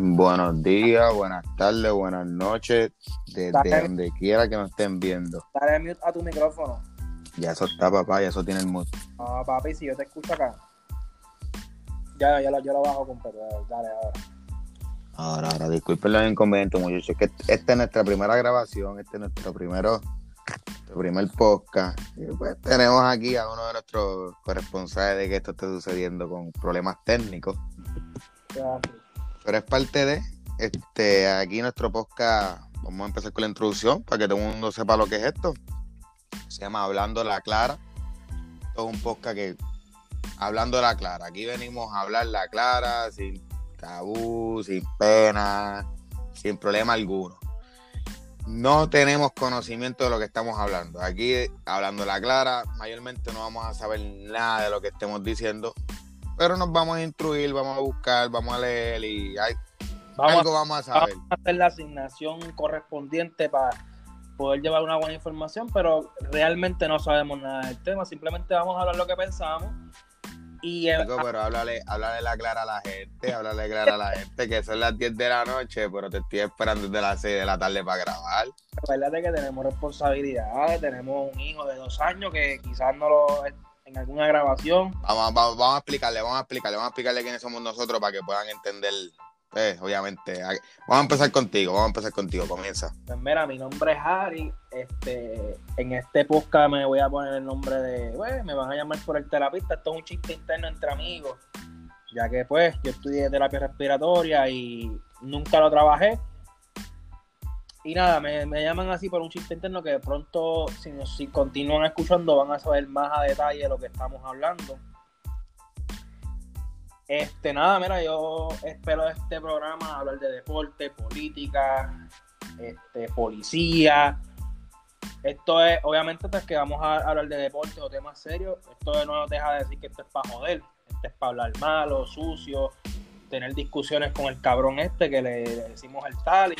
Buenos días, buenas tardes, buenas noches, desde donde quiera que nos estén viendo. Dale mute a tu micrófono. Ya eso está, papá, ya eso tiene el mute. Ah, papi, si yo te escucho acá. Ya, ya lo, yo lo bajo completo. Dale, ahora. Ahora, ahora, disculpen los inconvenientes, muchachos. Que esta es nuestra primera grabación, este es nuestro primero, nuestro primer podcast. Y pues tenemos aquí a uno de nuestros corresponsales de que esto esté sucediendo con problemas técnicos. Ya, Pero es parte de, este, aquí nuestro podcast, vamos a empezar con la introducción para que todo el mundo sepa lo que es esto. Se llama Hablando la Clara. Esto es un podcast que, Hablando la Clara, aquí venimos a hablar la clara, sin tabú, sin pena, sin problema alguno. No tenemos conocimiento de lo que estamos hablando. Aquí, hablando la clara, mayormente no vamos a saber nada de lo que estemos diciendo, pero nos vamos a instruir, vamos a buscar, vamos a leer y hay, Vamos, algo vamos a saber. vamos a hacer la asignación correspondiente para poder llevar una buena información, pero realmente no sabemos nada del tema. Simplemente vamos a hablar lo que pensamos. Y eh, Chico, pero háblale, háblale la clara a la gente, háblale clara a la gente, que son las 10 de la noche, pero te estoy esperando desde las 6 de la tarde para grabar. acuérdate que tenemos responsabilidades, tenemos un hijo de dos años que quizás no lo en alguna grabación. Vamos, vamos, vamos a explicarle, vamos a explicarle, vamos a explicarle quiénes somos nosotros para que puedan entender, pues, obviamente. Vamos a empezar contigo, vamos a empezar contigo, comienza. Pues mira, mi nombre es Harry. Este, en este podcast me voy a poner el nombre de, pues, me van a llamar por el terapista. Esto es un chiste interno entre amigos, ya que pues yo estudié terapia respiratoria y nunca lo trabajé. Y nada, me, me llaman así por un chiste interno que de pronto, si, si continúan escuchando, van a saber más a detalle de lo que estamos hablando. Este, nada, mira, yo espero este programa hablar de deporte, política, este, policía. Esto es, obviamente, pues que vamos a hablar de deporte o temas serios. Esto no nos deja de decir que esto es para joder. Esto es para hablar malo, sucio, tener discusiones con el cabrón este que le, decimos el tal.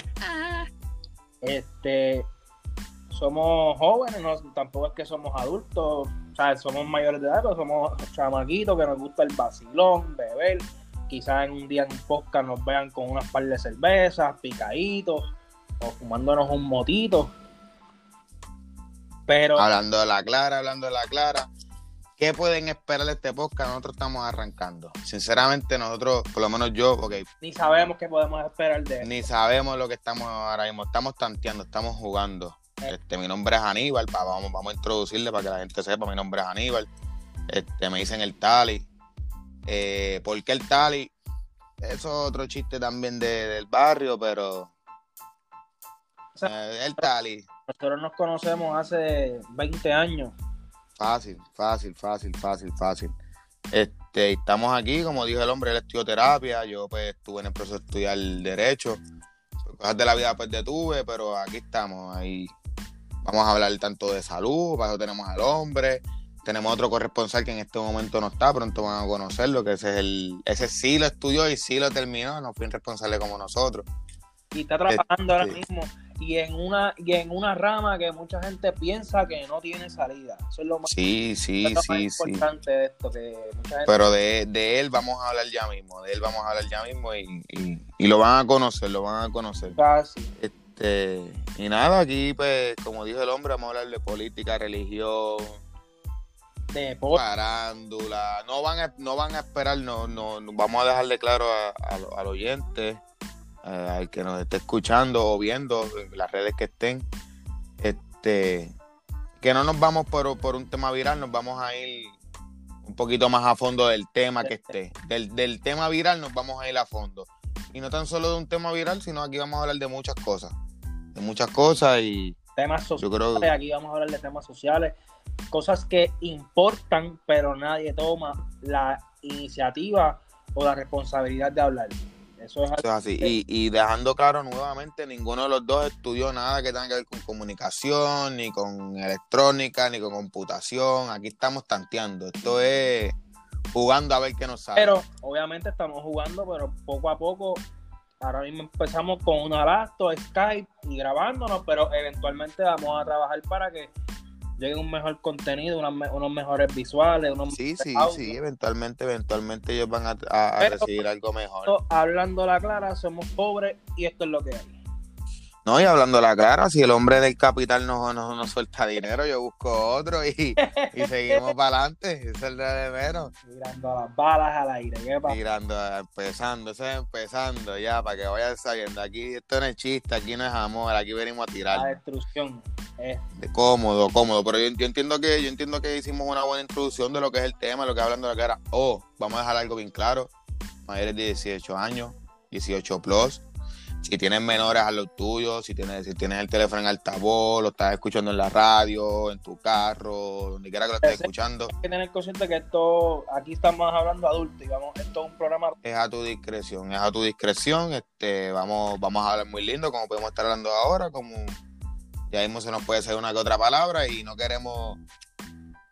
Este, somos jóvenes, no, tampoco es que somos adultos, o sea, somos mayores de edad, pero somos chamaquitos que nos gusta el vacilón, beber. Quizás en un día en podcast nos vean con unas par de cervezas, picaditos, o fumándonos un motito. Pero Hablando de la clara, hablando de la clara. ¿Qué pueden esperar de este podcast? Nosotros estamos arrancando. Sinceramente, nosotros, por lo menos yo, ok, ni sabemos qué podemos esperar de él. ni sabemos lo que estamos ahora mismo. Estamos tanteando, estamos jugando. Este, mi nombre es Aníbal, pa- vamos, vamos a introducirle para que la gente sepa. Mi nombre es Aníbal. Este, me dicen el Tali. Eh, ¿Por qué el Tali? Eso es otro chiste también de- del barrio, pero O sea, eh, el Tali. nosotros nos conocemos hace 20 años. Fácil, fácil, fácil, fácil, fácil. Este, estamos aquí, como dijo el hombre, él estudió terapia, yo pues estuve en el proceso de estudiar derecho, Por cosas de la vida pues detuve, pero aquí estamos, ahí vamos a hablar tanto de salud, para eso tenemos al hombre, tenemos otro corresponsal que en este momento no está, pronto van a conocerlo, que ese es el, ese sí lo estudió y sí lo terminó, no fue irresponsable como nosotros. y está trabajando ahora Este- mismo y en una y en una rama que mucha gente piensa que no tiene salida eso es lo más, Sí, sí, eso es lo más sí, sí. importante de esto que mucha gente Pero de, de él vamos a hablar ya mismo, de él vamos a hablar ya mismo y, y- y lo van a conocer, lo van a conocer. casi Este, y nada, aquí pues, como dijo el hombre, vamos a hablar de política, religión, de deporte farándula. No van a, no van a esperar, no, no, no- vamos a dejarle claro a- a al oyente, eh, al que nos esté escuchando o viendo en las redes que estén, este, que no nos vamos por, por un tema viral, nos vamos a ir un poquito más a fondo del tema que esté. Del, del tema viral nos vamos a ir a fondo. Y no tan solo de un tema viral, sino aquí vamos a hablar de muchas cosas. De muchas cosas y temas yo sociales creo aquí vamos a hablar de temas sociales cosas que importan pero nadie toma la iniciativa o la responsabilidad de hablar eso es algo Eso es así. Y, y dejando claro nuevamente, ninguno de los dos estudió nada que tenga que ver con comunicación, ni con electrónica, ni con computación. Aquí estamos tanteando. Esto es jugando a ver qué nos sale. Pero obviamente estamos jugando, pero poco a poco, ahora mismo empezamos con una laptop, Skype y grabándonos, pero eventualmente vamos a trabajar para que llegue un mejor contenido, unos mejores visuales, unos Sí, sí, sí, eventualmente, eventualmente ellos van a, recibir algo mejor. Hablando la clara, somos pobres y esto es lo que hay. No, y hablando la clara, si el hombre del capital no, no, suelta dinero, yo busco otro y, seguimos para adelante. Ese es el de menos. Tirando las balas al aire. ¿qué pasa? Tirando, empezando, eso es empezando ya, para que vayan sabiendo. Aquí esto no es chiste, aquí no es amor, aquí venimos a tirar. La destrucción. De cómodo, cómodo. Pero yo, entiendo que yo entiendo que hicimos una buena introducción de lo que es el tema, lo que hablando de la cara. Oh, vamos a dejar algo bien claro. Mayores de 18 años, 18 plus si tienes menores a los tuyos, si tienes, si tienes el teléfono en altavoz, lo estás escuchando en la radio, en tu carro, donde quiera que lo estés escuchando. Hay que tener consciente que esto, aquí estamos hablando adultos y vamos, esto es un programa. Es a tu discreción, es a tu discreción, este, vamos, vamos a hablar muy lindo, como podemos estar hablando ahora, como ya mismo se nos puede hacer una que otra palabra y no queremos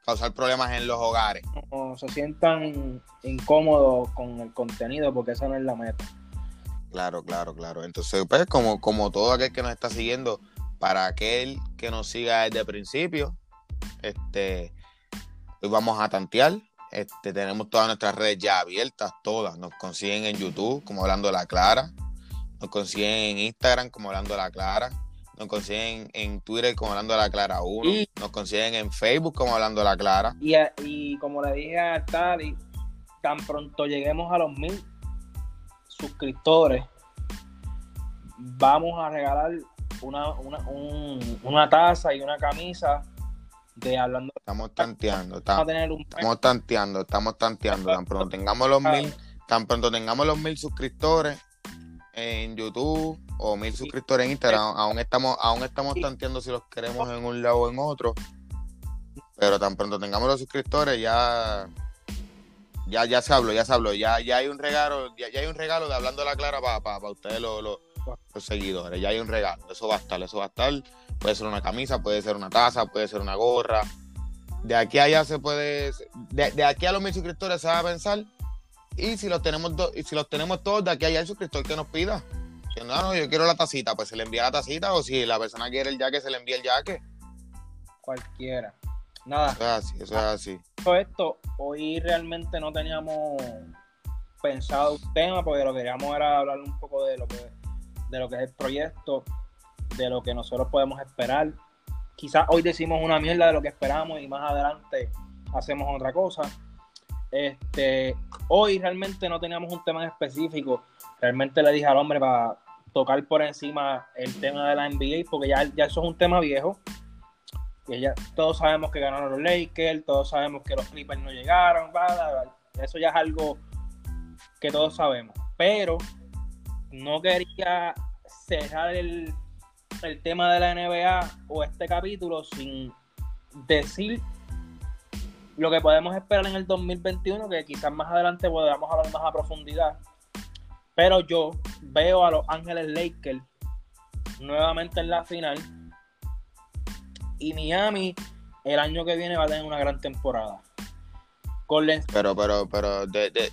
causar problemas en los hogares. No se sientan incómodos con el contenido porque esa no es la meta. Claro, claro, claro. Entonces, pues, como, como todo aquel que nos está siguiendo, para aquel que nos siga desde el principio, este, hoy vamos a tantear. Este, tenemos todas nuestras redes ya abiertas, todas. Nos consiguen en YouTube, como hablando de la Clara. Nos consiguen en Instagram, como hablando de la Clara. Nos consiguen en Twitter, como hablando de la Clara 1. Nos consiguen en Facebook, como hablando de la Clara. Y, y como le dije a Tali, tan pronto lleguemos a los mil suscriptores, vamos a regalar una, una, taza y una camisa de hablando. Estamos tanteando, estamos, estamos tanteando, estamos tanteando. Tan pronto tengamos los mil, tan pronto tengamos los mil suscriptores en YouTube o mil suscriptores en Instagram, aún estamos, aún estamos tanteando si los queremos en un lado o en otro. Pero tan pronto tengamos los suscriptores, ya ya, ya se habló, ya se habló, ya, ya hay un regalo, ya, hay un regalo de hablando la clara para ustedes los, seguidores, ya hay un regalo, eso va a estar, eso va a estar, puede ser una camisa, puede ser una taza, puede ser una gorra, de aquí a allá se puede, de, aquí a los mil suscriptores se va a pensar, y si los tenemos y si los tenemos todos, de aquí a allá el suscriptor que nos pida, que no, no, yo quiero la tacita, pues se le envía la tacita, o si la persona quiere el jaque, se le envía el jaque. Cualquiera. Nada. Eso es así, eso es así. Esto, hoy realmente no teníamos pensado un tema porque lo que queríamos era hablar un poco de lo que, de lo que es el proyecto, de lo que nosotros podemos esperar. Quizás hoy decimos una mierda de lo que esperamos y más adelante hacemos otra cosa. Este, hoy realmente no teníamos un tema específico. Realmente le dije al hombre para tocar por encima el tema de la NBA porque ya, ya eso es un tema viejo todos sabemos que ganaron los Lakers, todos sabemos que los Clippers no llegaron, eso ya es algo que todos sabemos. Pero no quería cerrar el, el tema de la NBA o este capítulo sin decir lo que podemos esperar en el 2021, que quizás más adelante podamos hablar más a profundidad. Pero yo veo a los Ángeles Lakers nuevamente en la final y Miami el año que viene va a tener una gran temporada. Pero, pero, pero, de,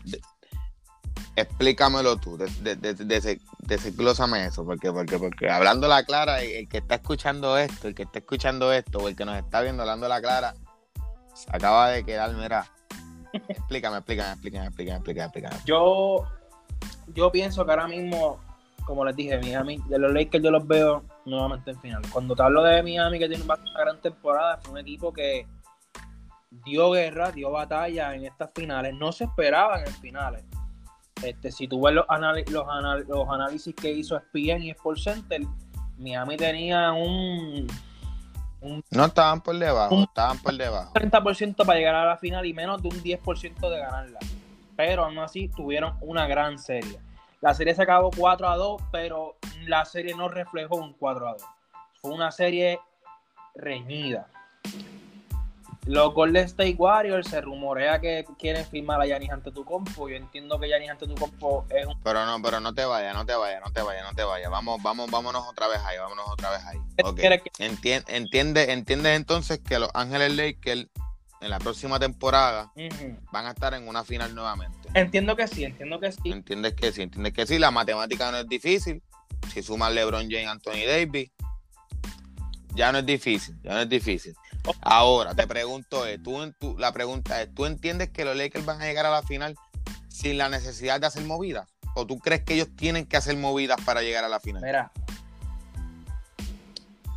explícamelo tú, de, desglósame eso, porque, porque, porque hablando la clara, el, que está escuchando esto, el que está escuchando esto, o el que nos está viendo hablando la clara, se acaba de quedar, mira. explícame, explícame, explícame, explícame, explícame, explícame. Yo, yo pienso que ahora mismo como les dije, Miami, de los Lakers yo los veo nuevamente en final. Cuando te hablo de Miami, que tiene una gran temporada, fue un equipo que dio guerra, dio batalla en estas finales. No se esperaban en finales. Este, si tú ves los, los, análisis que hizo ESPN y Sports Center, Miami tenía un, no estaban por debajo, estaban por debajo. 30% para llegar a la final y menos de un 10% de ganarla. Pero aún así tuvieron una gran serie. La serie se acabó 4 a 2, pero la serie no reflejó un 4 a 2. Fue una serie reñida. Los Golden State Warriors se rumorea que quieren firmar a Yanis Antetokounmpo. Yo entiendo que Yanis Antetokounmpo es un... Pero no, pero no te vayas, no te vayas, no te vayas, no te vayas. Vamos, vamos, vámonos otra vez ahí, vámonos otra vez ahí. Entiende, entiende, entiende entonces que los Ángeles Lakers en la próxima temporada van a estar en una final nuevamente. Entiendo que sí, entiendo que sí. Entiendes que sí, entiendes que sí. La matemática no es difícil. Si sumas LeBron James, Anthony Davis, ya no es difícil, ya no es difícil. Ahora, te pregunto, eh, tú, tú, la pregunta es, ¿tú entiendes que los Lakers van a llegar a la final sin la necesidad de hacer movidas? ¿O tú crees que ellos tienen que hacer movidas para llegar a la final? Mira,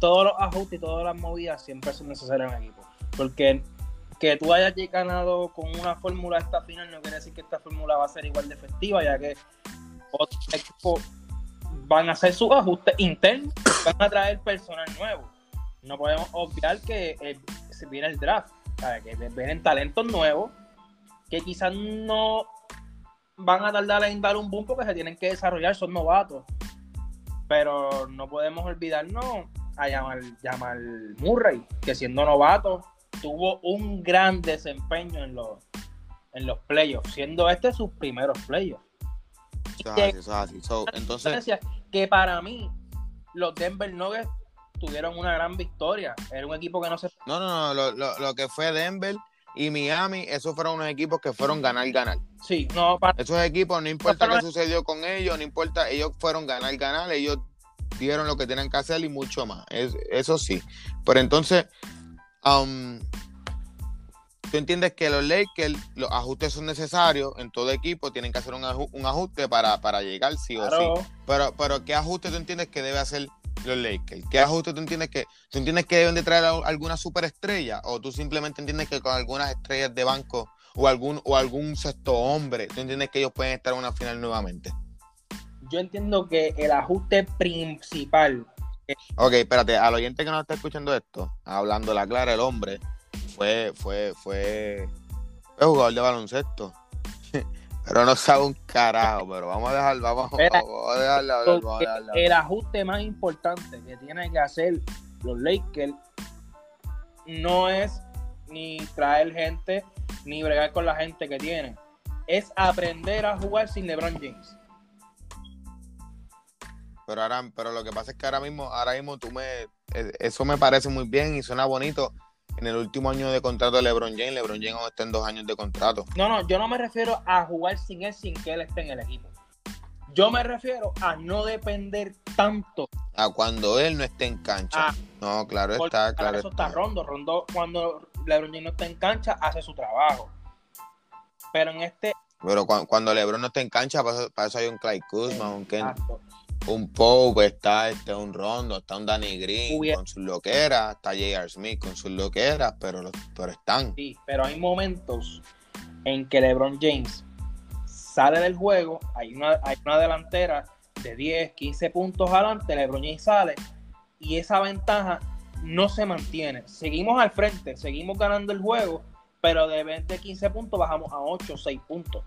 todos los ajustes y todas las movidas siempre son necesarias en equipo. Porque que tú hayas ganado con una fórmula esta final no quiere decir que esta fórmula va a ser igual de efectiva, ya que otros equipos van a hacer sus ajustes internos, van a traer personal nuevo. No podemos obviar que eh, viene el draft, que vienen talentos nuevos que quizás no van a tardar en dar un boom porque se tienen que desarrollar, son novatos. Pero no podemos olvidarnos a llamar Murray, que siendo novato tuvo un gran desempeño en los, en los playoffs, siendo este sus primeros playoffs. entonces, que para mí, los Denver Nuggets tuvieron una gran victoria. Era un equipo que no se. No, no, no. Lo, lo, que fue Denver y Miami, esos fueron unos equipos que fueron ganar, ganar. Sí, no. Para... Esos equipos, no importa qué sucedió con ellos, no importa, ellos fueron ganar, ganar. Ellos dieron lo que tenían que hacer y mucho más. eso sí. Pero entonces, um, tú entiendes que los Lakers, los ajustes son necesarios en todo equipo, tienen que hacer un, ajuste para, llegar sí o sí. Pero, pero, ¿qué ajuste tú entiendes que debe hacer los Lakers? ¿Qué ajuste tú entiendes que, tú entiendes que deben de traer alguna superestrella? ¿O tú simplemente entiendes que con algunas estrellas de banco o algún, o algún sexto hombre, tú entiendes que ellos pueden estar en una final nuevamente? Yo entiendo que el ajuste principal. Ok, espérate, al oyente que no está escuchando esto, hablando la clara, el hombre fue, fue, fue, fue jugador de baloncesto. pero no sabe un carajo, pero vamos a dejar, vamos, a dejarle vamos a El ajuste más importante que tienen que hacer los Lakers no es ni traer gente, ni bregar con la gente que tienen. Es aprender a jugar sin LeBron James. Pero ahora, pero lo que pasa es que ahora mismo, ahora mismo tú me, e, eso me parece muy bien y suena bonito, en el último año de contrato de LeBron James, LeBron James está en dos años de contrato. No, no, yo no me refiero a jugar sin él, sin que él esté en el equipo. Yo me refiero a no depender tanto. A cuando él no esté en cancha. Ah, no, claro está, claro. Eso está. Rondo. Rondo, cuando LeBron James no está en cancha, hace su trabajo. Pero en este. Pero cuando, LeBron no está en cancha, para eso, hay un Clyde Kuzma, un Ken un Pope, está este, un Rondo, está un Danny Green con sus loqueras, está J.R. Smith con sus loqueras, pero, pero están. Sí, pero hay momentos en que LeBron James sale del juego, hay una, hay una delantera de 10, 15 puntos adelante, LeBron James sale y esa ventaja no se mantiene. Seguimos al frente, seguimos ganando el juego, pero de 20, 15 puntos bajamos a 8, 6 puntos.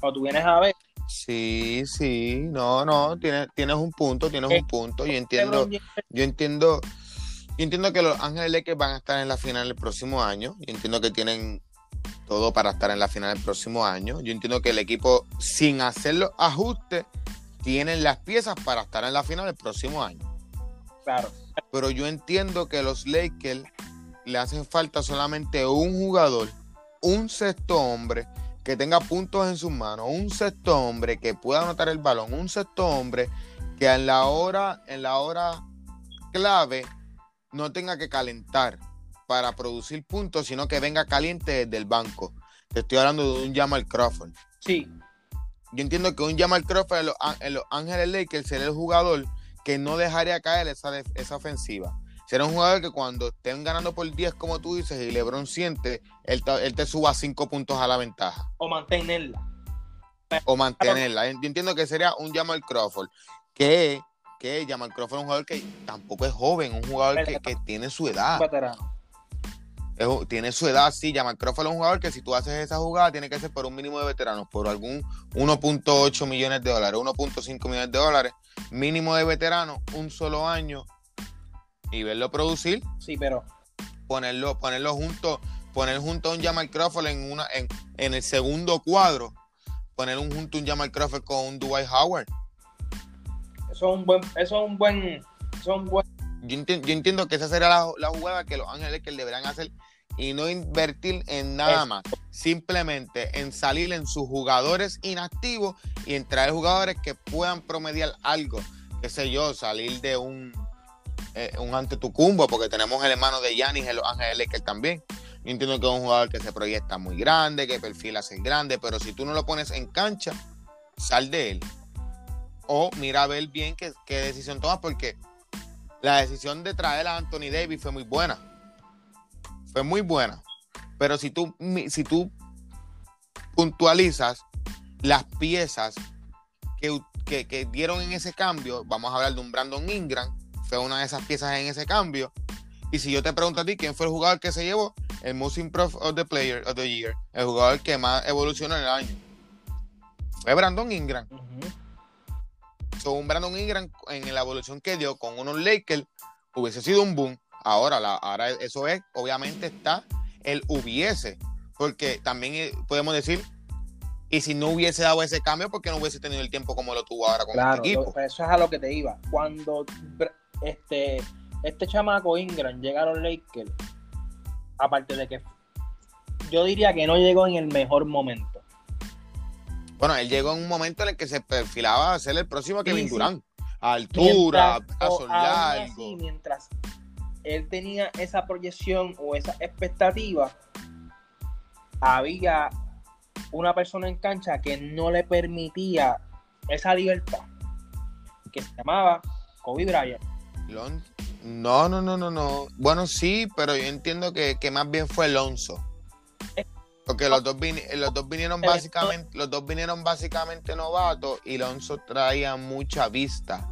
Cuando tú vienes a ver, Sí, sí, no, no, tienes, tienes un punto, tienes un punto. Yo entiendo, yo entiendo, yo entiendo que los Ángeles Lakers van a estar en la final el próximo año. Yo entiendo que tienen todo para estar en la final el próximo año. Yo entiendo que el equipo, sin hacer los ajustes, tienen las piezas para estar en la final el próximo año. Claro. Pero yo entiendo que los Lakers le hacen falta solamente un jugador, un sexto hombre que tenga puntos en sus manos, un sexto hombre que pueda anotar el balón, un sexto hombre que en la hora, en la hora clave no tenga que calentar para producir puntos, sino que venga caliente desde el banco. Te estoy hablando de un Jamal Crawford. Sí. Yo entiendo que un Jamal Crawford en los, en Ángeles Lakers sería el jugador que no dejaría caer esa, esa ofensiva será un jugador que cuando estén ganando por 10, como tú dices, y LeBron siente, él, te suba 5 puntos a la ventaja. O mantenerla. O mantenerla. Yo entiendo que sería un Jamal Crawford, que, que Jamal Crawford es un jugador que tampoco es joven, un jugador que, tiene su edad. tiene su edad, sí. Jamal Crawford es un jugador que si tú haces esa jugada tiene que ser por un mínimo de veteranos, por algún 1.8 millones de dólares, 1.5 millones de dólares, mínimo de veteranos, un solo año y verlo producir. Sí, pero. Ponerlo, ponerlo junto, poner junto a un Jamal Crawford en una, en, en el segundo cuadro. Poner un, junto a un Jamal Crawford con un Dwight Howard. Eso es un buen, eso es un buen, eso es un buen. Yo, entiendo, que esa sería la, jugada que los Ángeles que deberían hacer y no invertir en nada más. Simplemente en salir en sus jugadores inactivos y en traer jugadores que puedan promediar algo. Qué sé yo, salir de un eh, un ante cumbo porque tenemos el hermano de Yanis en Los Ángeles Lakers también. Yo entiendo que es un jugador que se proyecta muy grande, que perfila ser grande, pero si tú no lo pones en cancha, sal de él. O mira a ver bien qué, qué decisión tomas, porque la decisión de traer a Anthony Davis fue muy buena. Fue muy buena. Pero si tú, si tú puntualizas las piezas que, que, dieron en ese cambio, vamos a hablar de un Brandon Ingram, fue una de esas piezas en ese cambio. Y si yo te pregunto a ti quién fue el jugador que se llevó, el Most Improved of the Player of the Year, el jugador que más evolucionó en el año, fue Brandon Ingram. un Brandon Ingram en la evolución que dio con unos Lakers hubiese sido un boom. Ahora, la, ahora eso es, obviamente está el hubiese, porque también eh, podemos decir y si no hubiese dado ese cambio, porque no hubiese tenido el tiempo como lo tuvo ahora con el equipo? Pues eso es a lo que te iba. Cuando este, este chamaco Ingram llega a los Lakers, aparte de que yo diría que no llegó en el mejor momento. Bueno, él llegó en un momento en el que se perfilaba a ser el próximo Kevin Durant. A altura, a sol largo. mientras él tenía esa proyección o esa expectativa, había una persona en cancha que no le permitía esa libertad, que se llamaba Kobe Bryant. No, no, no, no, no. Bueno, sí, pero yo entiendo que, más bien fue Alonso. Porque los dos, los dos vinieron básicamente, los dos vinieron básicamente novatos y Alonso traía mucha vista.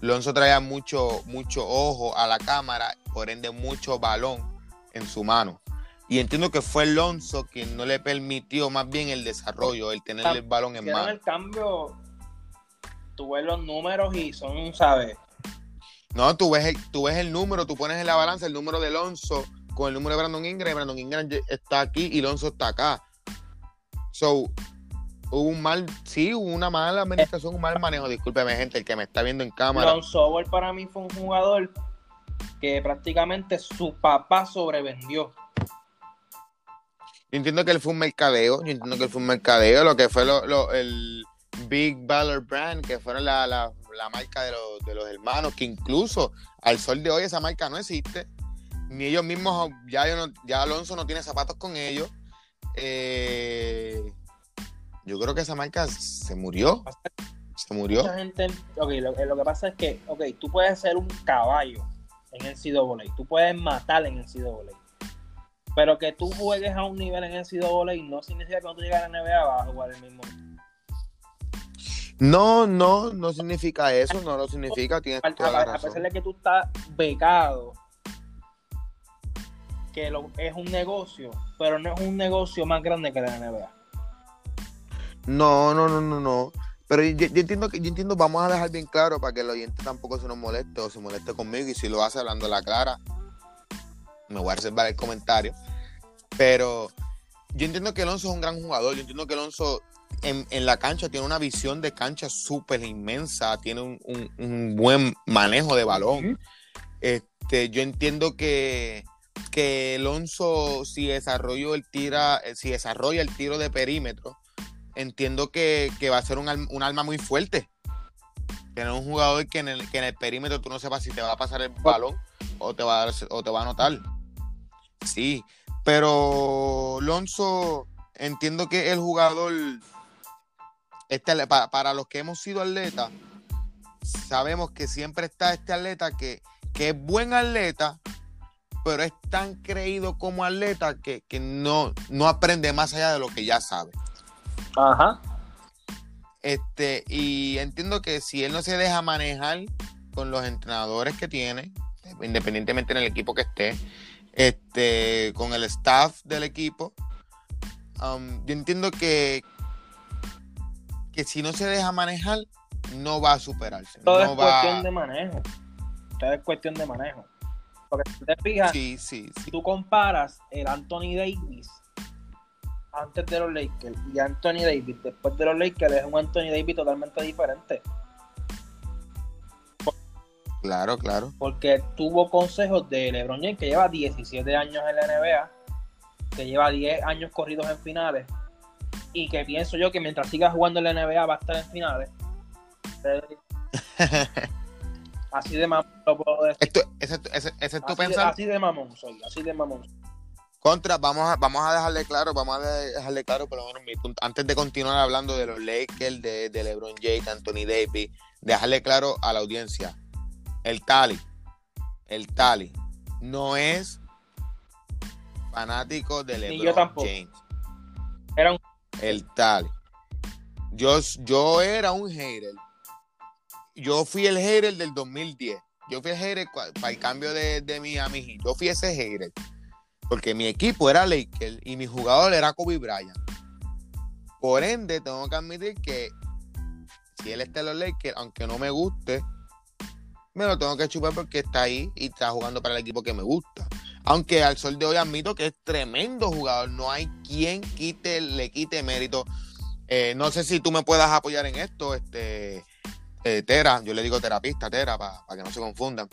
Alonso traía mucho, mucho ojo a la cámara, por ende mucho balón en su mano. Y entiendo que fue Alonso quien no le permitió más bien el desarrollo, el tener el balón en mano. el cambio, tú ves los números y son, ¿sabes? No, tú ves, el, tú ves el número, tú pones en la balanza el número de Alonso con el número de Brandon Ingram. Brandon Ingram está aquí y Alonso está acá. So, hubo un mal, sí, hubo una mala administración, un mal manejo. Discúlpeme, gente, el que me está viendo en cámara. Alonso para mí fue un jugador que prácticamente su papá sobrevendió. Yo entiendo que él fue un mercadeo, yo entiendo que él fue un mercadeo, lo que fue lo, el Big Baller Brand, que fueron la, la, marca de los, de los hermanos, que incluso al sol de hoy esa marca no existe, ni ellos mismos, ya, ya Alonso no tiene zapatos con ellos. Eh, yo creo que esa marca se murió. Se murió. Mucha gente, okay, lo, que pasa es que, ok, tú puedes ser un caballo en el CWA, tú puedes matar en el CWA pero que tú juegues a un nivel en el y no significa que cuando tú llegas a la NBA vas a jugar el mismo. No, no, no significa eso, no lo significa, tienes a, toda la razón. A pesar de que tú estás becado, que lo, es un negocio, pero no es un negocio más grande que la NBA. No, no, no, no, no. Pero yo, entiendo que yo entiendo, vamos a dejar bien claro para que el oyente tampoco se nos moleste o se moleste conmigo y si lo hace hablando la clara, me voy a reservar el comentario. Pero yo entiendo que Alonso es un gran jugador. Yo entiendo que Alonso en, la cancha tiene una visión de cancha súper inmensa. Tiene un, buen manejo de balón. este, yo entiendo que, que Alonso, si desarrolla el tira, si desarrolla el tiro de perímetro, entiendo que, va a ser un, un alma muy fuerte. Tener un jugador que en, el, que en el perímetro tú no sepas si te va a pasar el balón o te va a, o te va a anotar. Sí, pero Alonso, entiendo que el jugador, este, para, los que hemos sido atletas, sabemos que siempre está este atleta que, es buen atleta, pero es tan creído como atleta que, no, no aprende más allá de lo que ya sabe. Ajá. Este, y entiendo que si él no se deja manejar con los entrenadores que tiene, independientemente en el equipo que esté, este, con el staff del equipo. Um, yo entiendo que, que si no se deja manejar, no va a superarse. Todo es cuestión de manejo. Todo es cuestión de manejo. Porque si te fijas, si tú comparas el Anthony Davis antes de los Lakers y Anthony Davis después de los Lakers, es un Anthony Davis totalmente diferente. Claro, claro. Porque tuvo consejos de LeBron James, que lleva 17 años en la NBA, que lleva 10 años corridos en finales, y que pienso yo que mientras siga jugando en la NBA va a estar en finales. Así de mamón lo puedo decir. Esto, ese, ese, ese es tu Así de, así de mamón soy, así de mamón. Contra, vamos a, vamos a dejarle claro, vamos a dejarle claro por lo menos mi punto. Antes de continuar hablando de los Lakers, de, de LeBron James, Anthony Davis, dejarle claro a la audiencia. El Tali, el Tali, no es fanático de Ni LeBron yo tampoco. James. Era un El Tali. Yo, yo era un hater. Yo fui el hater del 2010. Yo fui el hater para el cambio de, de Miami Heat. Yo fui ese hater. Porque mi equipo era Lakers y mi jugador era Kobe Bryant. Por ende, tengo que admitir que si él está en los Lakers, aunque no me guste, me lo tengo que chupar porque está ahí y está jugando para el equipo que me gusta. Aunque al sol de hoy admito que es tremendo jugador. No hay quien le quite mérito. Eh, no sé si tú me puedas apoyar en esto, este eh, Tera, yo le digo terapista, Tera, para que no se confundan.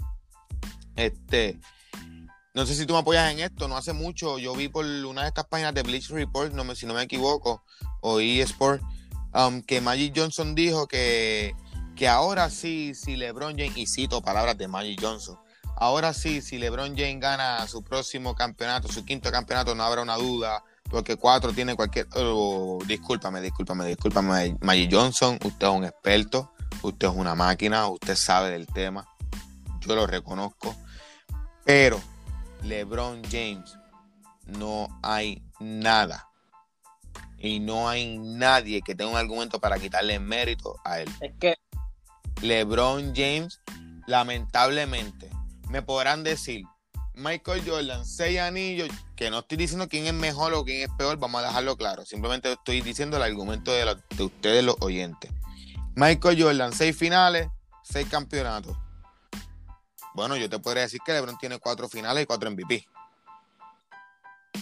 Este, no sé si tú me apoyas en esto, no hace mucho, yo vi por una de estas páginas de Bleach Report, si no me equivoco, o eSport, um, que Magic Johnson dijo que, que ahora sí, si LeBron James, y cito palabras de Magic Johnson, ahora sí, si LeBron James gana su próximo campeonato, su quinto campeonato, no habrá una duda, porque cuatro tiene cualquier. oh, discúlpame, discúlpame, discúlpame, Magic Johnson. Usted es un experto, usted es una máquina, usted sabe del tema. Yo lo reconozco. Pero LeBron James, no hay nada. Y no hay nadie que tenga un argumento para quitarle mérito a él. Es que LeBron James, lamentablemente, me podrán decir, Michael Jordan, seis anillos, que no estoy diciendo quién es mejor o quién es peor, vamos a dejarlo claro. Simplemente estoy diciendo el argumento de, ustedes, los oyentes. Michael Jordan, seis finales, seis campeonatos. Bueno, yo te podría decir que LeBron tiene cuatro finales y cuatro MVP.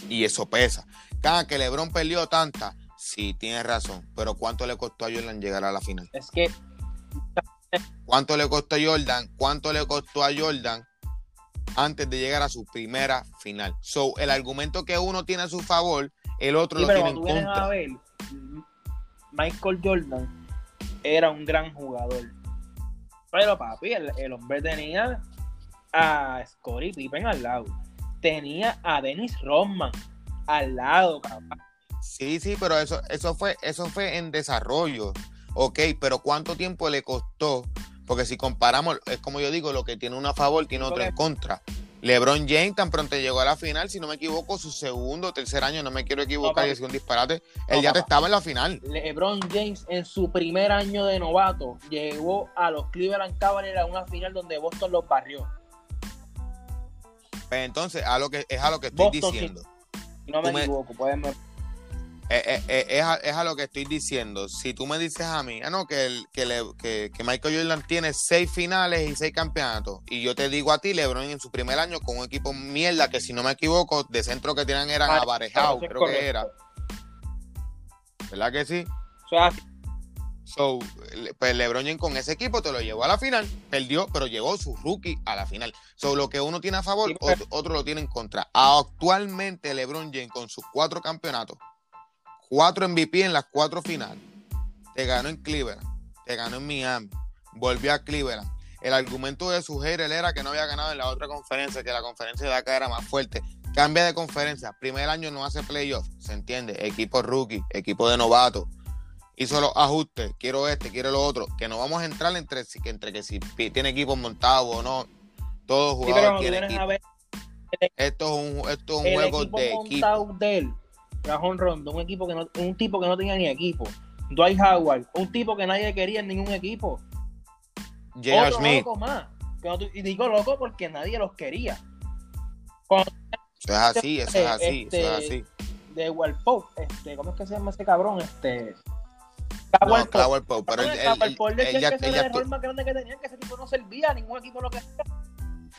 Y eso pesa. Cada que LeBron perdió tantas, sí, tienes razón. Pero ¿cuánto le costó a Jordan llegar a la final? es que ¿Cuánto le costó a Jordan? ¿Cuánto le costó a Jordan antes de llegar a su primera final? So, el argumento que uno tiene a su favor, el otro Sí, lo tiene en vienes a contra. ver, Michael Jordan era un gran jugador. Pero papi, el, el hombre tenía a Scottie Pippen al lado. Tenía a Dennis Rodman al lado, cabrón. Sí, sí, pero eso, eso fue, eso fue en desarrollo. Ok, pero ¿cuánto tiempo le costó? Porque si comparamos, es como yo digo, lo que tiene uno a favor tiene otro en contra. LeBron James tan pronto llegó a la final, si no me equivoco, su segundo o tercer año, no me quiero equivocar papi. y decir un disparate, No, él ya papá. estaba en la final. LeBron James en su primer año de novato llegó a los Cleveland Cavaliers a una final donde Boston los barrió. Pues entonces, a lo que, es a lo que estoy Boston, diciendo. No me equivoco, pueden. Eh, eh, eh, es, a, es a lo que estoy diciendo. Si tú me dices a mí, ah, no, que, el- que, le- que, que Michael Jordan tiene seis finales y seis campeonatos, y yo te digo a ti, LeBron en su primer año con un equipo mierda, que si no me equivoco, de centro que tenían eran Ah, es creo que era. ¿Verdad que sí? O sea, So, pues LeBron James con ese equipo te lo llevó a la final, perdió, pero llegó su rookie a la final. So, lo que uno tiene a favor, otro, otro lo tiene en contra. Actualmente LeBron James con sus cuatro campeonatos, cuatro MVP en las cuatro finales, te ganó en Cleveland, te ganó en Miami, volvió a Cleveland. El argumento de su hater era que no había ganado en la otra conferencia, que la conferencia de acá era más fuerte. Cambia de conferencia, primer año no hace playoff, se entiende, equipo rookie, equipo de novato, hizo los ajustes, quiero este, quiero lo otro, que no vamos a entrar entre, entre que si tiene equipo montado o no, todo sí, pero jugador cuando tú tiene vienes equipo. a ver Esto es un, esto es un juego de equipo. de él, Rajón Rondo, un equipo que no, un tipo que no tenía ni equipo. Dwight Howard, un tipo que nadie quería en ningún equipo. J.R. Otro Smith, loco más. Que no y digo loco porque nadie los quería. eso es así, eso es así, Este, eso es así. De Walpole, este, ¿cómo es que se llama ese cabrón? Este. No, Cowell Pope. Cowell Pope, pero él, ya- el error más grande que tenían, que ese tipo no servía a ningún equipo lo que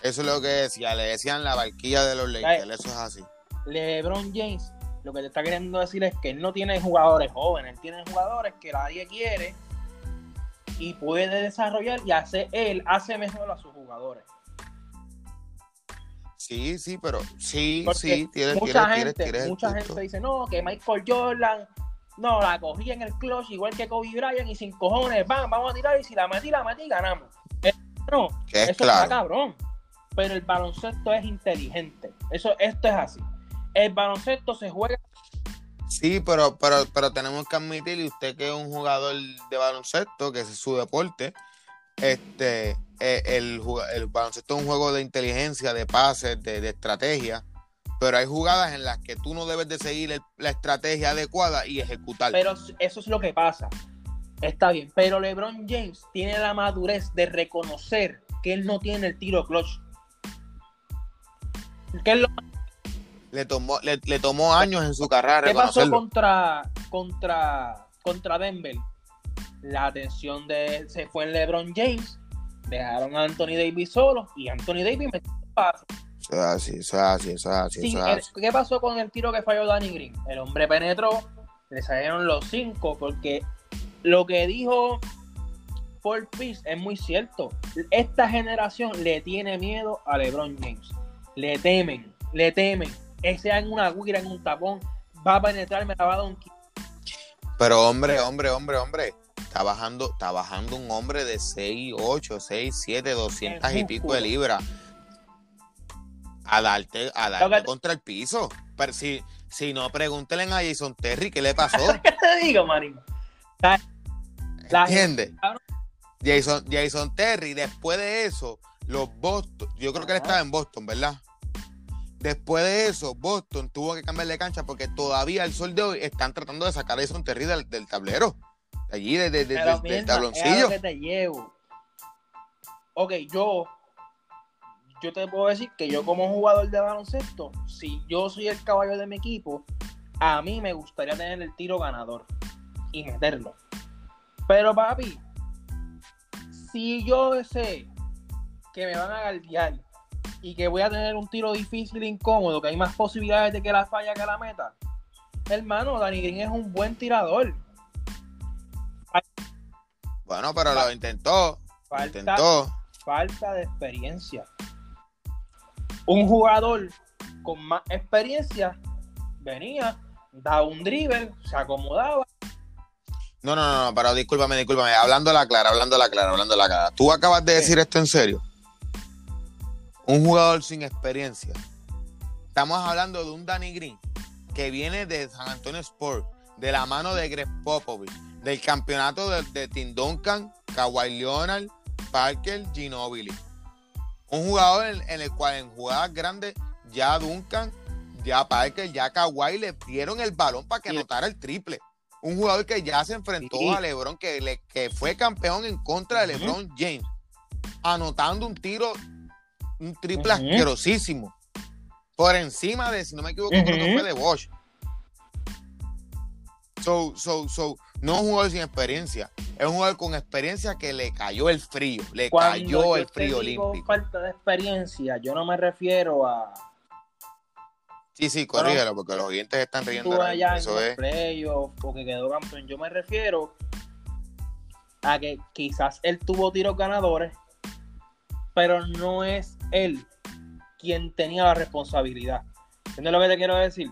eso es lo que decía, le decían la barquilla de los Lakers, eso es así. LeBron James lo que te está queriendo decir es que él no tiene jugadores jóvenes, él tiene jugadores que nadie quiere y puede desarrollar y hace él hace mejor a sus jugadores. Sí, sí, pero sí, Porque sí, tienes, mucha tienes, gente, tienes, tienes mucha gente dice, no, que Michael Jordan no la cogía en el clutch igual que Kobe Bryant y sin cojones, van, vamos a tirar y si la metí, la metí, ganamos. Él No, es eso claro. está cabrón. Pero el baloncesto es inteligente. Eso, esto es así. El baloncesto se juega. Sí, pero, pero, pero tenemos que admitir, y usted que es un jugador de baloncesto, que es su deporte, este, eh, el, el baloncesto es un juego de inteligencia, de pases, de, de estrategia, pero hay jugadas en las que tú no debes de seguir el- la estrategia adecuada y ejecutar. Pero eso es lo que pasa. Está bien. Pero LeBron James tiene la madurez de reconocer que él no tiene el tiro clutch. ¿Qué, es lo- Le tomó, le, le tomó años en su carrera qué pasó contra, contra, contra Denver? La atención de él se fue en LeBron James. Dejaron a Anthony Davis solo y Anthony Davis metió un es así, es así, eso es así, Sí, el-. ¿Qué pasó con el tiro que falló Danny Green? El hombre penetró, le salieron los cinco, porque lo que dijo Paul Pierce es muy cierto. Esta generación le tiene miedo a LeBron James. Le temen, le temen. Ese en una guira, en un tapón, va a penetrar, me la va a dar un Pero hombre, hombre, hombre, hombre. Está bajando, está bajando un hombre de 6, 8, 6, 7, 200 y pico de libras. A darte, a darte contra el piso. Pero si, si no, pregúntenle a Jason Terry qué le pasó. ¿Qué te digo, Marín? La- ¿Entiendes? Cabrón. Jason, Jason Terry, después de eso, los Boston, yo creo que él estaba en Boston, ¿verdad? Después de eso, Boston tuvo que cambiar de cancha porque todavía al sol de hoy están tratando de sacar a Jason Terry del, del tablero. Allí, de- de- de- del- es tabloncillo. lo que te llevo. Ok, yo, yo te puedo decir que yo como jugador de baloncesto, si yo soy el caballo de mi equipo, a mí me gustaría tener el tiro ganador y meterlo. Pero papi, si yo sé que me van a galdear y que voy a tener un tiro difícil e incómodo, que hay más posibilidades de que la falla que la meta, hermano, Danny Green es un buen tirador. Bueno, pero lo intentó. Falta, intentó. falta de experiencia. Un jugador con más experiencia venía, daba un dribble, se acomodaba. No, no, no, no, pero discúlpame, discúlpame. Hablando la clara, hablando la clara, hablando la clara. ¿Tú acabas de ¿Qué? decir esto en serio? Un jugador sin experiencia. Estamos hablando de un Danny Green que viene de San Antonio Sport, de la mano de Greg Popovich, del campeonato de, de Tim Duncan, Kawhi Leonard, Parker, Ginobili. Un jugador en, en el cual en jugadas grandes ya Duncan, ya Parker, ya Kawhi le dieron el balón para que Sí. anotara el triple. Un jugador que ya se enfrentó Sí. a LeBron, que, le, que fue campeón en contra de. LeBron James, anotando un tiro, un triple asquerosísimo. Por encima de, si no me equivoco, creo que fue de Bosch. So, so, so, no es un jugador sin experiencia, es un jugador con experiencia que le cayó el frío, le Cuando cayó el frío olímpico. falta de experiencia, yo no me refiero a Sí, sí, corrígelo, porque los oyentes están riendo. tú allá Eso es. playoffs o que quedó campeón. Yo me refiero a que quizás él tuvo tiros ganadores, pero no es él quien tenía la responsabilidad. ¿Entiendes lo que te quiero decir?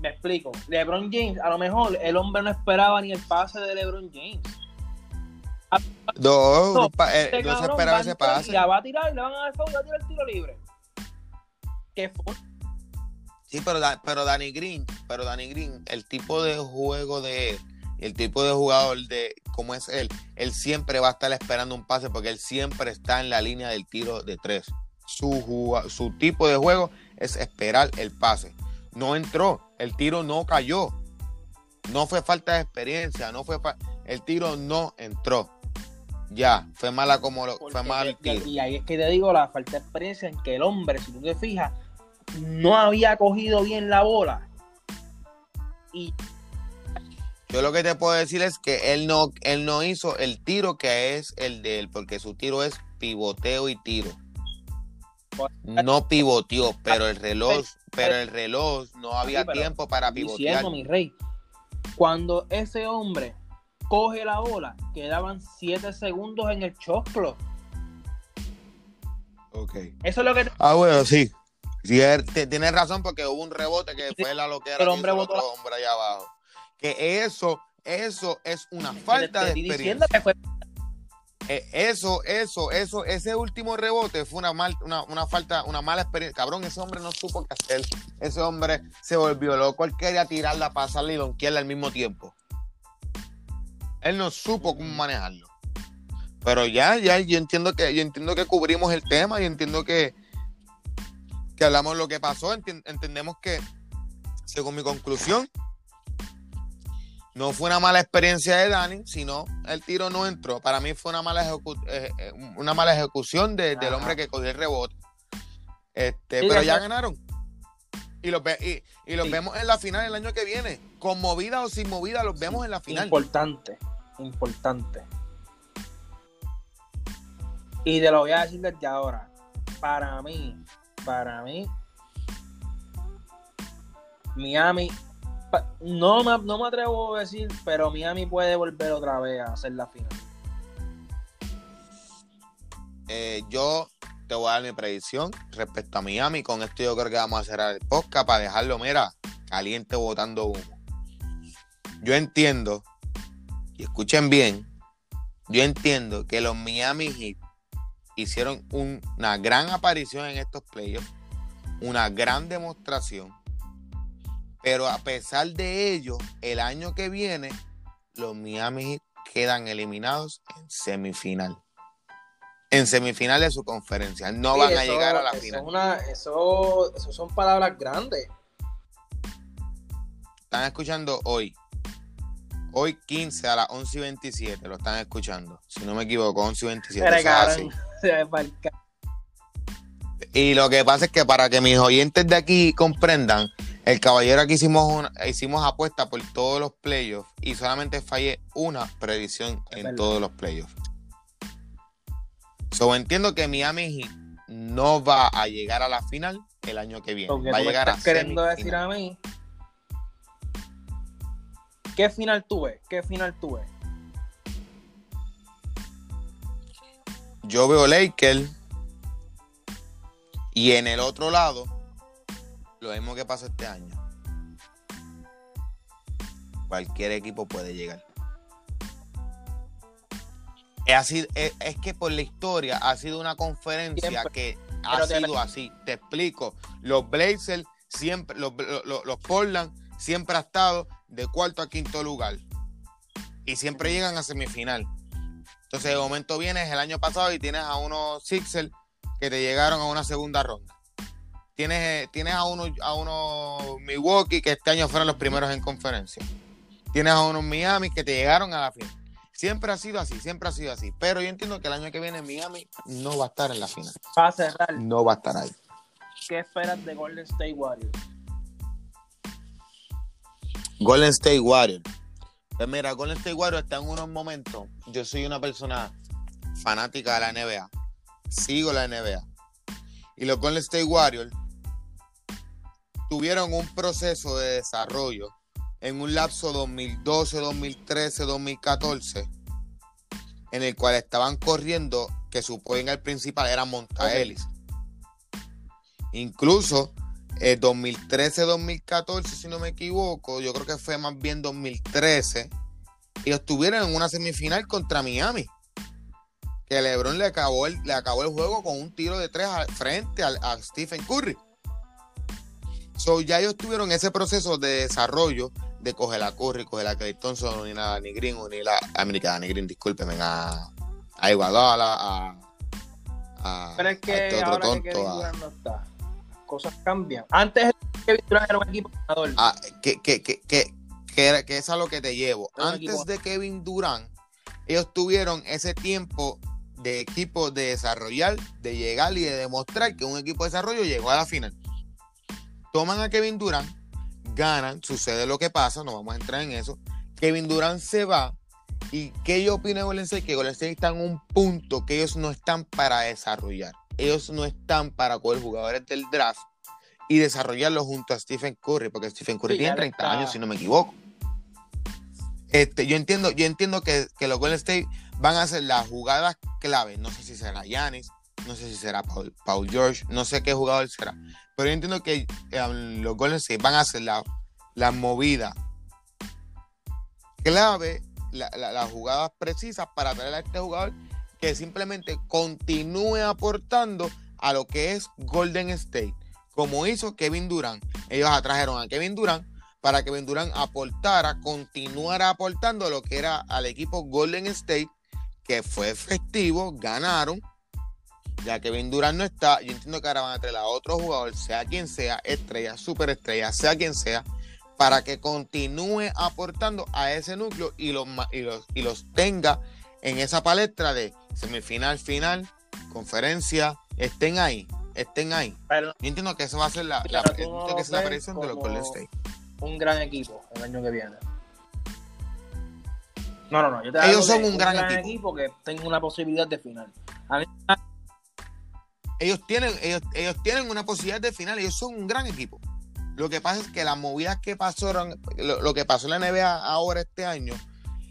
Me explico. LeBron James, a lo mejor el hombre no esperaba ni el pase de LeBron James. No, No, eh, Este no se esperaba ese pase. La va a tirar y le van a dar foul va a tirar el tiro libre. Que fue Sí, pero, pero Danny Green, pero Danny Green, el tipo de juego de él, el tipo de jugador de como es él, él siempre va a estar esperando un pase porque él siempre está en la línea del tiro de tres. Su, su tipo de juego es esperar el pase. No entró, el tiro no cayó. No fue falta de experiencia, no fue el tiro no entró. Ya, fue mala como lo, fue mal el tiro. Y ahí es que te digo la falta de experiencia en que el hombre, si tú te fijas, no había cogido bien la bola. Y Yo lo que te puedo decir es que él no, él no hizo el tiro que es el de él, porque su tiro es pivoteo y tiro. No pivoteó, pero el reloj, pero el reloj no había pero tiempo para pivotear. diciendo, mi rey, cuando ese hombre coge la bola, quedaban 7 segundos en el choclo. Okay. Eso es lo que te- Ah, bueno, sí. Sí, tienes razón porque hubo un rebote que fue la loquera El que hombre hizo otro hombre allá abajo. Que eso, eso es una falta de experiencia. que fue eh, eso, eso, eso, ese último rebote fue una, mal, una, falta, una mala experiencia. Cabrón, ese hombre no supo qué hacer. Ese hombre se volvió loco. Él quería tirarla, pasarla y donkearla al mismo tiempo. Él no supo cómo manejarlo. Pero ya, ya, yo entiendo que, yo entiendo que cubrimos el tema y entiendo que, que hablamos lo que pasó. entendemos que, según mi conclusión, no fue una mala experiencia de Dani, sino el tiro no entró. Para mí fue una mala, eh, eh, una mala ejecución del hombre que cogió el rebote. Este, pero ya ganaron. Y los, y, los vemos en la final el año que viene. Con movida o sin movida, los vemos en la final. Importante, importante. Y te lo voy a decir desde ahora. Para mí, para mí, Miami, no me, no me atrevo a decir, pero Miami puede volver otra vez a hacer la final. Eh, yo te voy a dar mi predicción respecto a Miami. Con esto yo creo que vamos a cerrar el podcast para dejarlo, mira, caliente botando humo. Yo entiendo, y escuchen bien, yo entiendo que los Miami Heat hicieron una gran aparición en estos playoffs, una gran demostración, pero a pesar de ello, el año que viene, los Miami quedan eliminados en semifinal. En semifinal de su conferencia. No van a llegar a la final. eso, eso son palabras grandes. Están escuchando hoy. Hoy 15 a las 11 y 27 lo están escuchando. Si no me equivoco, 11 y 27. Y lo que pasa es que para que mis oyentes de aquí comprendan, el caballero aquí hicimos hicimos apuesta por todos los playoffs y solamente fallé una predicción en todos los playoffs. So entiendo que Miami Heat no va a llegar a la final el año que viene. va a llegar a queriendo decir a mí ¿Qué final tuve? ¿Qué final tuve? Yo veo Lakers y en el otro lado, lo mismo que pasó este año. Cualquier equipo puede llegar. Es, así, es, que por la historia ha sido una conferencia que ha sido así. Te explico. Los Blazers siempre, los, los Portland siempre ha estado de cuarto a quinto lugar. Y siempre llegan a semifinal. Entonces, de momento vienes el año pasado y tienes a unos Sixers que te llegaron a una segunda ronda. Tienes, tienes a unos a uno Milwaukee que este año fueron los primeros en conferencia. Tienes a unos Miami que te llegaron a la final. Siempre ha sido así, siempre ha sido así. Pero yo entiendo que el año que viene Miami no va a estar en la final. Para cerrar. No va a estar ahí. ¿Qué esperas de Golden State Warriors? Golden State Warriors. Pues mira, Golden State Warriors está en unos momentos. Yo soy una persona fanática de la NBA. Sigo la NBA. Y los Golden State Warriors tuvieron un proceso de desarrollo en un lapso 2012, 2013, 2014, en el cual estaban corriendo que su el principal era Montaelis. Incluso 2013-2014, eh, si no me equivoco, yo creo que fue más bien 2013, ellos estuvieron en una semifinal contra Miami. Que LeBron le acabó el, le acabó el juego con un tiro de tres frente a, Stephen Curry. So, ya ellos tuvieron ese proceso de desarrollo de coger a Curry, coger a Clay Thompson, ni nada, ni Green, ni la América, ni Green, discúlpeme, a, a Iguadala, a, a, Pero es que a este otro tonto. A, no está cosas cambian. Antes Kevin Durant era un equipo ganador. Ah, que, que, que, que, que, es a lo que te llevo. Antes de Kevin Durant, ellos tuvieron ese tiempo de equipo de desarrollar, de llegar y de demostrar que un equipo de desarrollo llegó a la final. Toman a Kevin Durant, ganan, sucede lo que pasa, no vamos a entrar en eso. Kevin Durant se va. ¿Y qué yo opino de Golden State? Que Golden State está en un punto que ellos no están para desarrollar ellos no están para coger jugadores del draft y desarrollarlos junto a Stephen Curry, porque Stephen Curry tiene 30 años, si no me equivoco. Este, yo entiendo, yo entiendo que, los Golden State van a hacer las jugadas clave. No sé si será Yanis, no sé si será Paul, George, no sé qué jugador será. Pero yo entiendo que um, los Golden State van a hacer la, la movida clave, las jugadas precisas para traer a este jugador que simplemente continúe aportando a lo que es Golden State, como hizo Kevin Durant. Ellos atrajeron a Kevin Durant para que Kevin Durant aportara, continuara aportando lo que era al equipo Golden State, que fue efectivo, ganaron. Ya que Kevin Durant no está, yo entiendo que ahora van a traer a otro jugador, sea quien sea, estrella, superestrella, sea quien sea, para que continúe aportando a ese núcleo y los, y los, y los tenga en esa palestra de semifinal, final, conferencia, estén ahí, estén ahí. Yo entiendo que eso va a ser la, la, que es la aparición de los Golden State. Un gran equipo el año que viene. No, no, no. Yo te ellos son un, gran, equipo. que tengo una posibilidad de final. Ellos tienen, ellos, tienen una posibilidad de final. Ellos son un gran equipo. Lo que pasa es que las movidas que pasaron, lo, que pasó en la NBA ahora este año,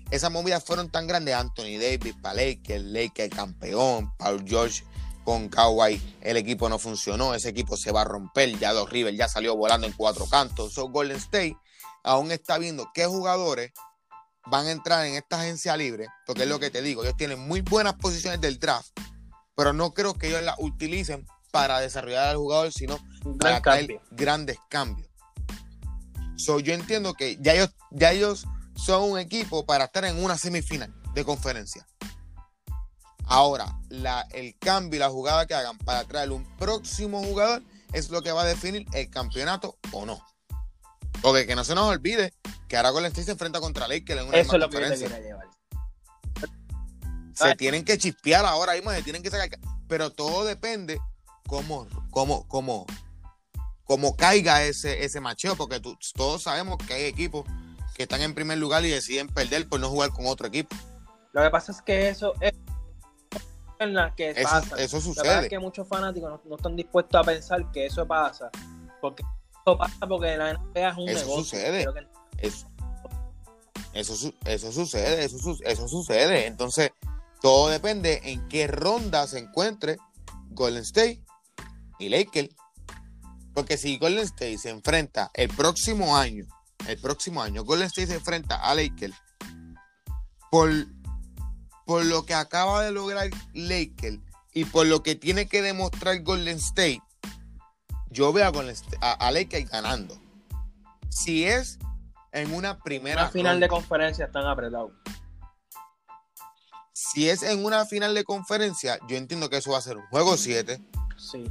esas movidas fueron tan grandes. Anthony Davis, para Lakers, Lakers campeón, Paul George con Kawhi, el equipo no funcionó, ese equipo se va a romper, ya Dos River ya salió volando en cuatro cantos. So Golden State aún está viendo qué jugadores van a entrar en esta agencia libre, porque es lo que te digo, ellos tienen muy buenas posiciones del draft, pero no creo que ellos las utilicen para desarrollar al jugador, sino para traer grandes cambios. So, yo entiendo que ya ellos, ya ellos son un equipo para estar en una semifinal de conferencia. Ahora, la, el cambio y la jugada que hagan para traer un próximo jugador es lo que va a definir el campeonato o no. Porque que no se nos olvide que ahora Golden State se enfrenta contra Lakers en una Eso es lo que llevar. Se tienen que chispear ahora mismo, se tienen que sacar. Pero todo depende cómo, cómo, cómo, cómo caiga ese, ese macheo, porque todos sabemos que hay equipos que están en primer lugar y deciden perder por no jugar con otro equipo. Lo que pasa es que eso es que eso, pasa. Eso sucede. es que muchos fanáticos no, están dispuestos a pensar que eso pasa, porque eso pasa porque la NBA es un eso Sucede. Eso, eso, eso sucede, eso, eso sucede. Entonces, todo depende en qué ronda se encuentre Golden State y Lakers. Porque si Golden State se enfrenta el próximo año, el próximo año, Golden State se enfrenta a Lakers por, por lo que acaba de lograr Lakers y por lo que tiene que demostrar Golden State, yo veo a, Lakers ganando. Si es en una primera. Una final de conferencia están apretados. Si es en una final de conferencia, yo entiendo que eso va a ser un juego 7.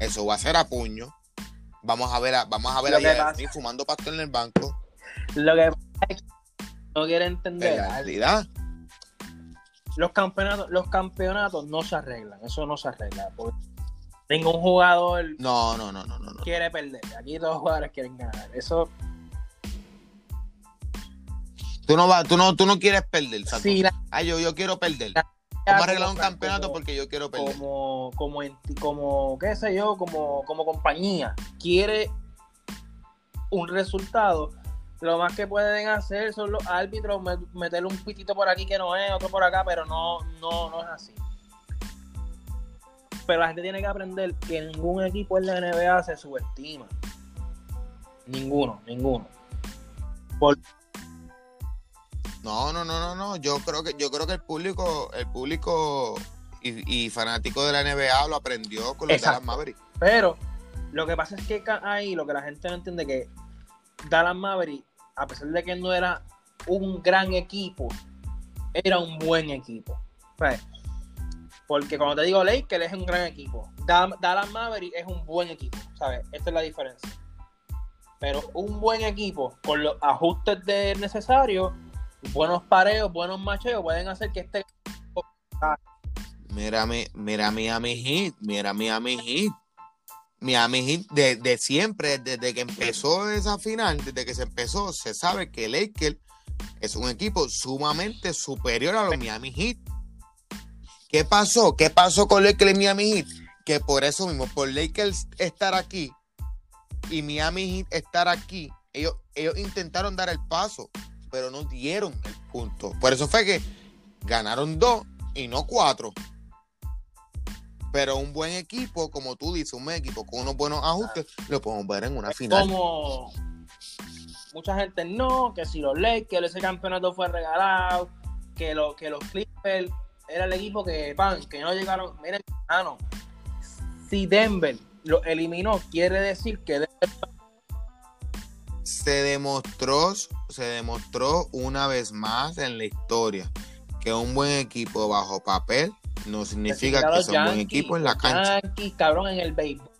Eso va a ser a puño. Vamos a ver a, vamos a ver a fumando pasto en el banco. Lo que es que no quiere entender. En realidad. Los campeonatos, los campeonatos no se arreglan. Eso no se arregla. Porque ningún jugador no, no, no, no, no, quiere perder. Aquí todos los jugadores quieren ganar. Eso. Tú no, vas, tú no, tú no quieres perder. Sí, yo, yo quiero perder. Vamos a arreglar un campeonato porque yo quiero perder. Como, como, como, qué sé yo, como, como compañía quiere un resultado, lo más que pueden hacer son los árbitros meterle un pitito por aquí que no es, otro por acá, pero no, no, no es así. Pero la gente tiene que aprender que ningún equipo en la NBA se subestima. Ninguno, ninguno. Por, no, no, no, no, no. Yo creo que, yo creo que el público, el público y, fanático de la NBA lo aprendió con los Dallas Mavericks. Pero lo que pasa es que ahí lo que la gente no entiende que Dallas Mavericks, a pesar de que no era un gran equipo, era un buen equipo. Porque como te digo, Lakers es un gran equipo. Dallas Mavericks es un buen equipo, ¿sabes? Esta es la diferencia. Pero un buen equipo, con los ajustes de necesarios, buenos pareos, buenos macheos pueden hacer que este. Mira, mi, mira Miami Heat, mira Miami Heat. Miami Heat de, de siempre, desde que empezó esa final, desde que se empezó, se sabe que Lakers es un equipo sumamente superior a los Miami Heat. ¿Qué pasó? ¿Qué pasó con Lakers y Miami Heat? Que por eso mismo, por Lakers estar aquí y Miami Heat estar aquí, ellos, ellos intentaron dar el paso pero no dieron el punto. Por eso fue que ganaron dos y no cuatro. Pero un buen equipo, como tú dices, un equipo con unos buenos ajustes, lo podemos ver en una final. Como mucha gente no, que si los Lakers, ese campeonato fue regalado, que, lo, que los Clippers era el equipo que, pan, que no llegaron. Miren, no. si Denver lo eliminó, quiere decir que Denver se demostró, se demostró una vez más en la historia que un buen equipo bajo papel no significa que son un buen equipo en la cancha. Yankees, cabrón, en el béisbol.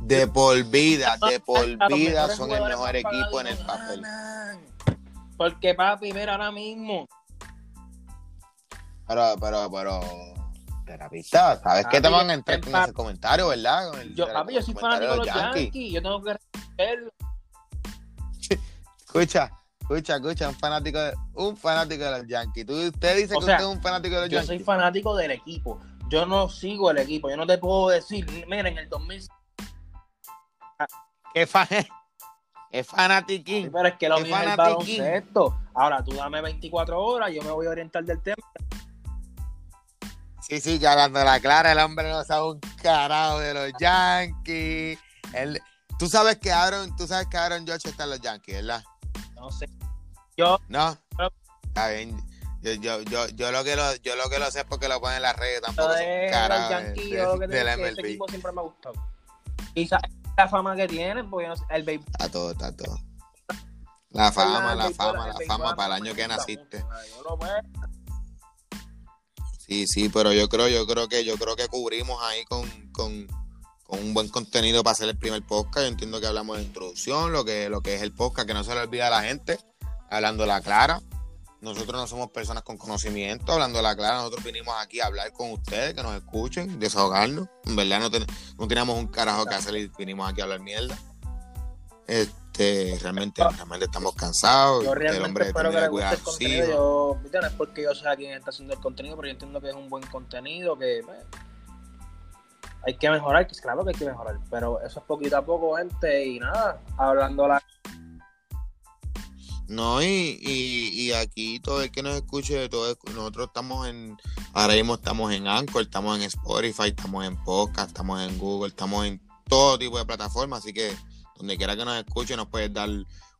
De por vida, de por vida son el mejor equipo en el papel. Porque papi, mira ahora mismo. Pero, pero, pero, terapista, ¿sabes qué te van a entrar con ese comentario, verdad? yo, papi, yo soy fanático de los Yankees. Yo tengo que escucha, escucha, escucha, un fanático de, un fanático de los Yankees. ¿Tú, usted dice que usted es un fanático de los Yankees. Yo soy fanático del equipo. Yo no sigo el equipo. Yo no te puedo decir, mira, en el 2000 ¿Qué fan es? fanatiquín. pero es que lo mío es el baloncesto. Ahora tú dame 24 horas, yo me voy a orientar del tema. Sí, sí, que hablando la clara, el hombre no sabe un carajo de los Yankees. Tú sabes que Aaron, tú sabes que Aaron George está en los Yankees, ¿verdad? No sé. Yo. No. Está bien. Yo, yo, yo, yo, lo que lo, yo lo que lo sé es porque lo ponen en las redes, tampoco son carajos. Yankees, yo lo que de, de, ese equipo siempre me ha gustado. Y la fama que tienen, porque no sé, el béisbol. Está todo, está todo. La fama, la fama, la fama para el año que naciste. Sí, sí, pero yo creo, yo creo que, yo creo que cubrimos ahí con, con, con un buen contenido para hacer el primer podcast. Yo entiendo que hablamos de introducción, lo que, lo que es el podcast, que no se le olvida a la gente, hablando la clara. Nosotros no somos personas con conocimiento, hablando la clara, nosotros vinimos aquí a hablar con ustedes, que nos escuchen, desahogarnos. En verdad no, no teníamos un carajo que hacer y vinimos aquí a hablar mierda. Este, realmente, realmente estamos cansados. Yo realmente el hombre espero que le guste el contenido. Yo, no es porque yo sea quien está haciendo el contenido, pero yo entiendo que es un buen contenido, que pues, hay que mejorar, que claro que hay que mejorar, pero eso es poquito a poco, gente, y nada, hablando la no, y, y, aquí todo el que nos escuche, todo nosotros estamos en, ahora mismo estamos en Anchor, estamos en Spotify, estamos en Podcast, estamos en Google, estamos en todo tipo de plataformas, así que donde quiera que nos escuche nos puedes dar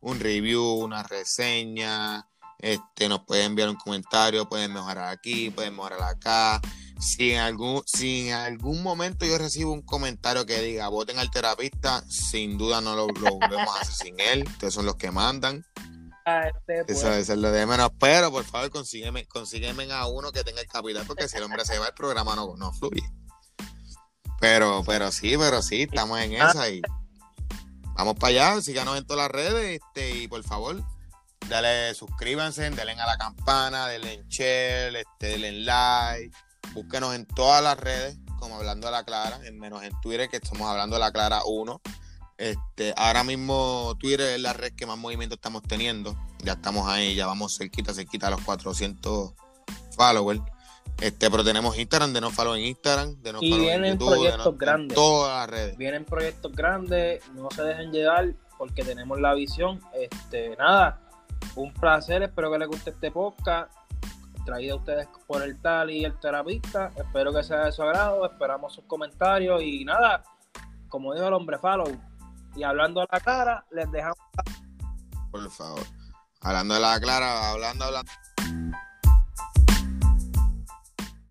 un review, una reseña, este, nos puedes enviar un comentario, pueden mejorar aquí, pueden mejorar acá. Si en algún, si en algún momento yo recibo un comentario que diga voten al terapista, sin duda no lo, lo volvemos a hacer sin él. Ustedes son los que mandan. Este, eso, es lo de menos. Pero por favor, consígueme, consígueme a uno que tenga el capital, porque si el hombre se va, el programa no, no fluye. Pero, pero sí, pero sí, estamos en esa y vamos para allá. Síganos en todas las redes este, y por favor, dale, suscríbanse, denle a la campana, denle en share, este, denle en like. Búsquenos en todas las redes, como hablando de la Clara, en menos en Twitter, que estamos hablando de la Clara 1. Este, ahora mismo Twitter es la red que más movimiento estamos teniendo. Ya estamos ahí, ya vamos cerquita, cerquita a los 400 followers. Este, pero tenemos Instagram, de no follow en Instagram, de no y vienen proyectos grandes. todas las redes. Vienen proyectos grandes, no se dejen llegar porque tenemos la visión. Este, nada, un placer, espero que les guste este podcast. Traído a ustedes por el tal y el terapista. Espero que sea de su agrado. Esperamos sus comentarios y nada, como dijo el hombre follow, y hablando a la cara, les dejamos. Por favor. Hablando de la clara, hablando, hablando.